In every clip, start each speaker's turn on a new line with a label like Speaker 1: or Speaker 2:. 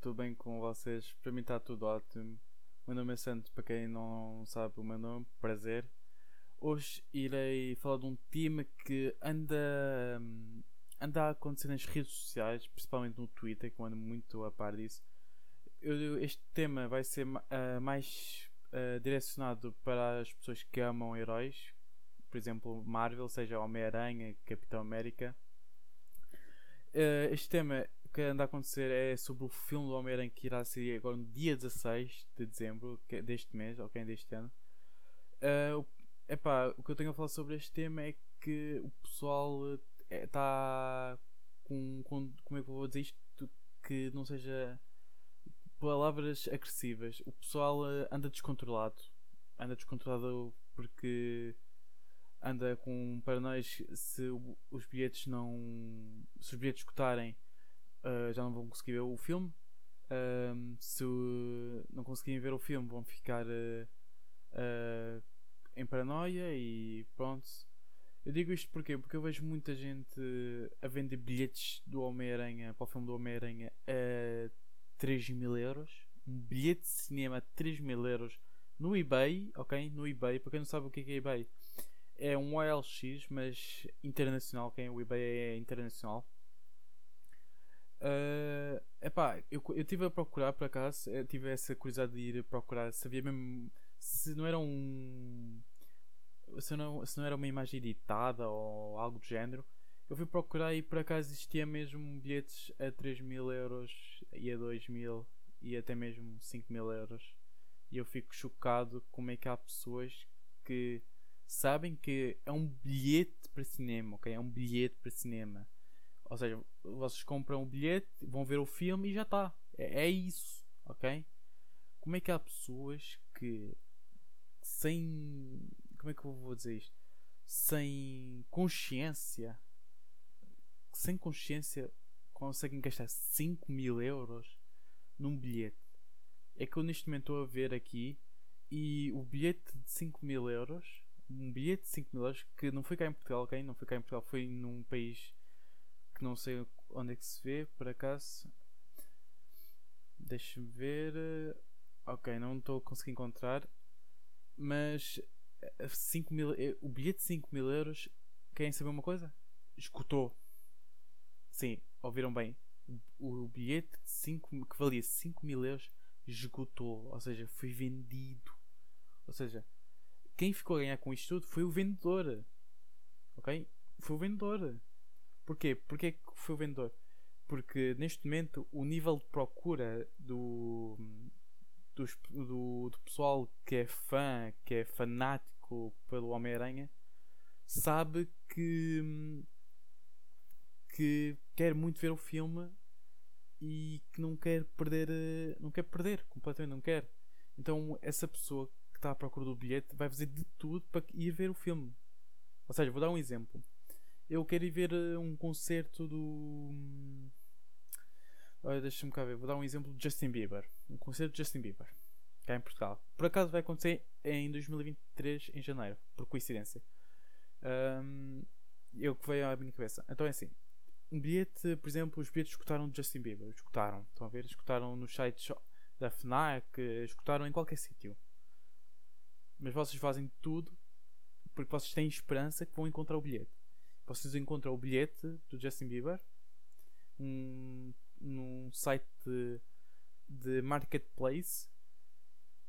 Speaker 1: tudo bem com vocês? Para mim está tudo ótimo. Meu nome é Santo, para quem não sabe o meu nome, prazer. Hoje irei falar de um tema que anda, anda a acontecer nas redes sociais, principalmente no Twitter, que eu ando muito a par disso. Eu- este tema vai ser ah, mais ah, direcionado para as pessoas que amam heróis, por exemplo, Marvel, seja Homem-Aranha, Capitão América. Eh, este tema que anda a acontecer é sobre o filme do Homem-Aranha que irá sair agora no dia 16 de dezembro é deste mês, ok, deste ano. Eh, o- epá, o que eu tenho a falar sobre este tema é que o pessoal está com, com. Como é que eu vou dizer isto? Que não seja palavras agressivas. O pessoal eh, anda descontrolado. Anda descontrolado porque anda com paranoias se os bilhetes não. Se os bilhetes escutarem uh, já não vão conseguir ver o filme. Um, se uh, não conseguirem ver o filme vão ficar uh, uh, em paranoia e pronto. Eu digo isto porquê? Porque eu vejo muita gente a vender bilhetes do Homem-Aranha para o filme do Homem-Aranha a 3 mil euros. Um bilhete de cinema a 3 mil euros no eBay, ok? No eBay, para quem não sabe o que é, é eBay, é um OLX, mas internacional, ok? O eBay é internacional. Epá, eu, eu tive a procurar por acaso, eu tive essa curiosidade de ir procurar, sabia mesmo se não era um. Se não, se não era uma imagem editada ou algo do género. Eu fui procurar e por acaso existia mesmo bilhetes a 3 mil euros e a 2 mil e até mesmo 5 mil euros. E eu fico chocado como é que há pessoas que sabem que é um bilhete para cinema, ok? É um bilhete para cinema. Ou seja, vocês compram o bilhete, vão ver o filme e já está. É, é isso, ok? Como é que há pessoas que sem. Como é que eu vou dizer isto? Sem consciência. Sem consciência conseguem gastar 5 mil euros num bilhete. É que eu neste momento estou a ver aqui e o bilhete de 5 mil euros. Um bilhete de 5 mil euros que não foi cá em Portugal, ok? Não foi cá em Portugal, foi num país que não sei onde é que se vê, por acaso. Deixa-me ver. Ok, não estou a conseguir encontrar. Mas 5 mil, eh, o bilhete de 5 mil euros, querem saber uma coisa? Escutou. Sim, ouviram bem. O, o bilhete de 5, que valia 5 mil euros esgotou. Ou seja, foi vendido. Ou seja, quem ficou a ganhar com isto tudo foi o vendedor. Ok? Foi o vendedor. Porquê? Porquê que foi o vendedor? Porque neste momento o nível de procura do, dos- do, do pessoal que é fã, que é fanático pelo Homem-Aranha, sabe que, que quer muito ver o filme e que não quer perder, eh, não quer perder, completamente não quer. Então essa pessoa que está à procura do bilhete vai fazer de tudo para ir ver o filme. Ou seja, vou dar um exemplo eu quero ir ver uh, um concerto do. hum, Olha, deixa-me cá ver. Vou dar um exemplo de Justin Bieber. Um concerto de Justin Bieber. Cá em Portugal. Por acaso vai acontecer em 2023, em janeiro. Por coincidência. Hum, eu que veio à minha cabeça. Então é assim. Um bilhete, por exemplo, os bilhetes escutaram de Justin Bieber. Escutaram. Estão a ver? Escutaram nos sites da FNAC. Escutaram em qualquer sítio. Mas vocês fazem tudo porque vocês têm esperança que vão encontrar o bilhete vocês encontram o bilhete do Justin Bieber um, num site de, de marketplace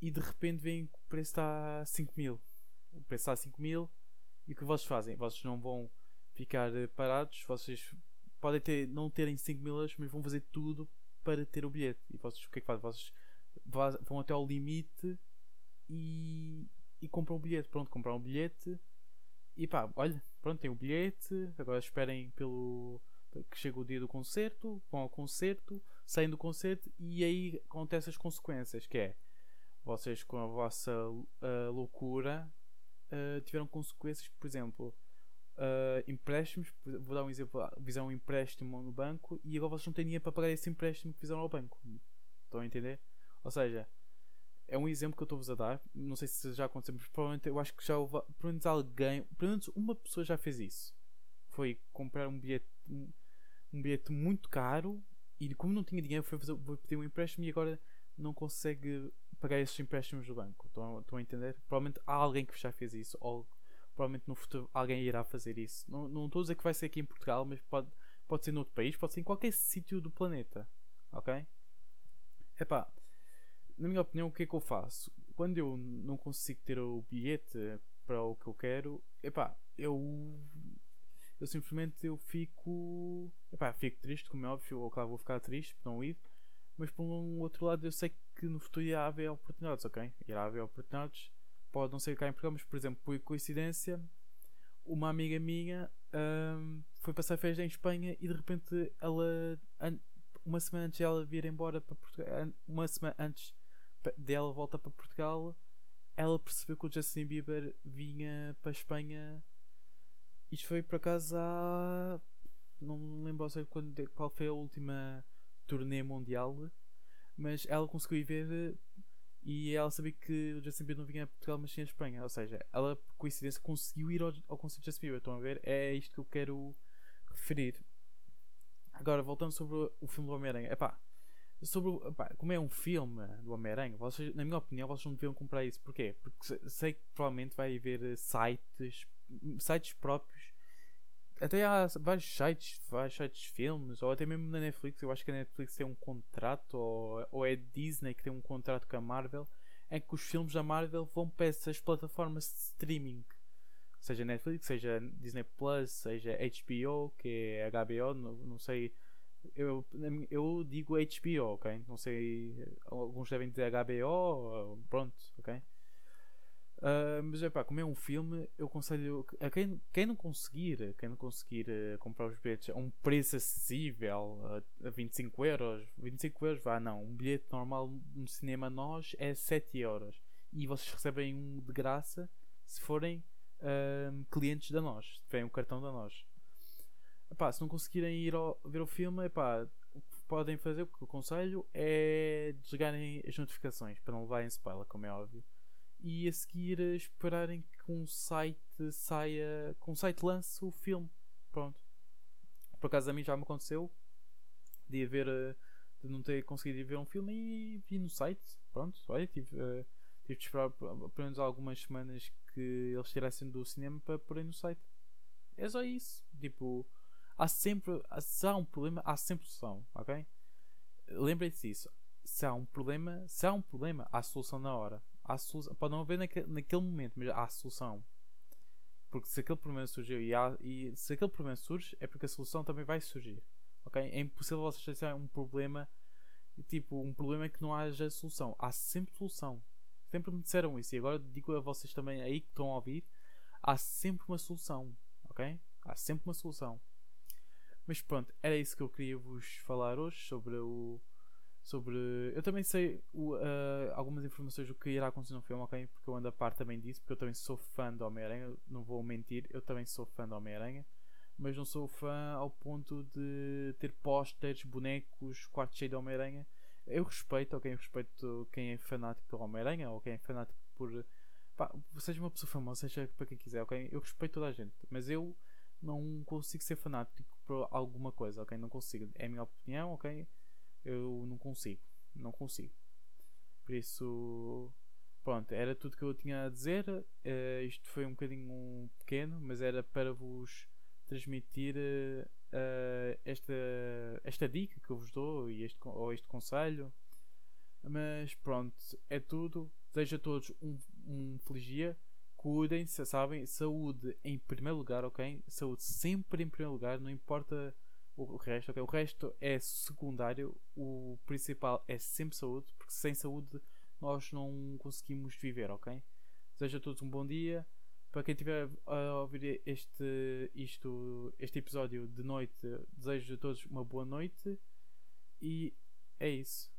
Speaker 1: e de repente veem que o preço está a 5 mil. O preço está a 5 mil e o que vocês fazem? Vocês não vão ficar eh, parados, vocês podem ter, não terem 5 mil euros, mas vão fazer tudo para ter o bilhete. E vocês o que é que fazem? Vocês vão até ao limite e, e compram o bilhete. Pronto, compram o bilhete e pá, olha, pronto, tem o bilhete. Agora esperem pelo que chega o dia do concerto, vão ao concerto, saem do concerto e aí acontecem as consequências, que é vocês com a vossa ah, loucura ah, tiveram consequências, por exemplo, ah, empréstimos, vou dar um exemplo, ah, fizeram um empréstimo no banco e agora vocês não têm dinheiro para pagar esse empréstimo que fizeram ao banco. Estão a entender? Ou seja, é um exemplo que eu estou-vos a dar. Não sei se já aconteceu, mas provavelmente eu acho que já houve. Pelo menos alguém. Pelo menos uma pessoa já fez isso. Foi comprar um bilhete. Um, um bilhete muito caro e como não tinha dinheiro, foi, fazer, foi pedir um empréstimo e agora não consegue pagar esses empréstimos do banco. Estão, estão a entender? Provavelmente há alguém que já fez isso, ou provavelmente no futuro alguém irá fazer isso. Não, não estou a dizer que vai ser aqui em Portugal, mas pode, pode ser noutro país, pode ser em qualquer sítio do planeta. Ok? Epá, na minha opinião, o que é que eu faço? Quando eu não consigo ter o bilhete para o que eu quero, epá, eu eu simplesmente eu fico epá, fico triste, como é óbvio, ou claro vou ficar triste por não ir, mas por um outro lado eu sei que no futuro irá haver oportunidades, ok? Irá haver oportunidades, pode não ser cá em Portugal, mas por exemplo, por coincidência, uma amiga minha um, foi passar férias em Espanha e de repente ela uma semana antes dela vir embora para Portugal, uma semana antes dela volta para Portugal, ela percebeu que o Justin Bieber vinha para a Espanha. Isto foi por acaso há. Não me lembro sei quando, qual foi a última turnê mundial, mas ela conseguiu ir ver e ela sabia que o Justin Bieber não vinha a Portugal, mas sim a Espanha. Ou seja, ela, por coincidência, conseguiu ir ao, ao concerto de Justin Bieber. Estão a ver? É isto que eu quero referir. Agora, voltando sobre o filme do Homem-Aranha. Epá, sobre epá, como é um filme do Homem-Aranha, na minha opinião, vocês não deviam comprar isso. Porquê? Porque sei que provavelmente vai haver eh, sites, sites próprios. Até há vários sites, vários sites de filmes, ou até mesmo na Netflix. Eu acho que a Netflix tem um contrato, ou, ou é Disney que tem um contrato com a Marvel, em que os filmes da Marvel vão para essas plataformas de streaming seja Netflix, seja Disney Plus, seja HBO, que é HBO, não, não sei. Eu, eu digo HBO, ok? Não sei. Alguns devem dizer HBO, pronto, ok? Uh, mas é pá, como é um filme, eu aconselho a quem, quem não conseguir, quem não conseguir uh, comprar os bilhetes a um preço acessível, uh, a 25 euros, 25 euros, vá não, um bilhete normal no cinema nós é 7 euros e vocês recebem um de graça se forem uh, clientes da nós, vem o cartão da nós. Epá, se não conseguirem ir ao, ver o filme, epá, o que podem fazer, o que eu aconselho é desligarem as notificações para não levarem spoiler, como é óbvio. E a seguir esperarem que um site saia, um site lance o filme. Pronto. Por acaso a mim já me aconteceu de haver de não ter conseguido ver um filme e vi no site. Pronto, olha, tive, uh, tive de esperar pelo menos algumas semanas que eles tirassem do cinema para porem no site. É só isso. Tipo, há sempre. Se há um problema, há sempre solução, ok? Lembrem-se disso. Se há um problema, se há um problema, há solução na hora. Há solução, pode não haver naquele, momento, mas há solução. Porque se aquele problema surgiu e, há, e se aquele problema surge, é porque a solução também vai surgir. Ok? É impossível vocês terem um problema, tipo, um problema que não haja solução. Há sempre solução. Sempre me disseram isso e agora digo a vocês também aí que estão a ouvir: há sempre uma solução, ok? Há sempre uma solução. Mas pronto, era isso que eu queria vos falar hoje sobre o. Sobre. Eu também sei o, uh, algumas informações do que irá acontecer no filme, ok? Porque eu ando a par também disso, porque eu também sou fã do Homem-Aranha. Não vou mentir, eu também sou fã do Homem-Aranha. Mas não sou fã ao ponto de ter pósteres, bonecos, quarto cheio de Homem-Aranha eu respeito, ok, eu respeito quem é fanático do Homem-Aranha ou quem é fanático por. Pá, seja uma pessoa famosa, seja para quem quiser, ok? Eu respeito toda a gente, mas eu não consigo ser fanático por alguma coisa, ok? Não consigo. É a minha opinião, ok? Eu não consigo. Não consigo. Por isso. Pronto, era tudo que eu tinha a dizer. Uh, isto foi um bocadinho pequeno, mas era para vos transmitir uh, esta, esta dica que eu vos dou e este, ou este conselho. Mas pronto, é tudo. Desejo a todos um, um feliz dia. Cuidem-se, sabem? Saúde em primeiro lugar, ok? Saúde sempre em primeiro lugar, não importa o resto, ok? O resto é secundário, o principal é sempre saúde, porque sem saúde nós não conseguimos viver, ok? Desejo a todos um bom dia para quem estiver a ouvir este, isto, este episódio de noite, desejo a todos uma boa noite e é isso.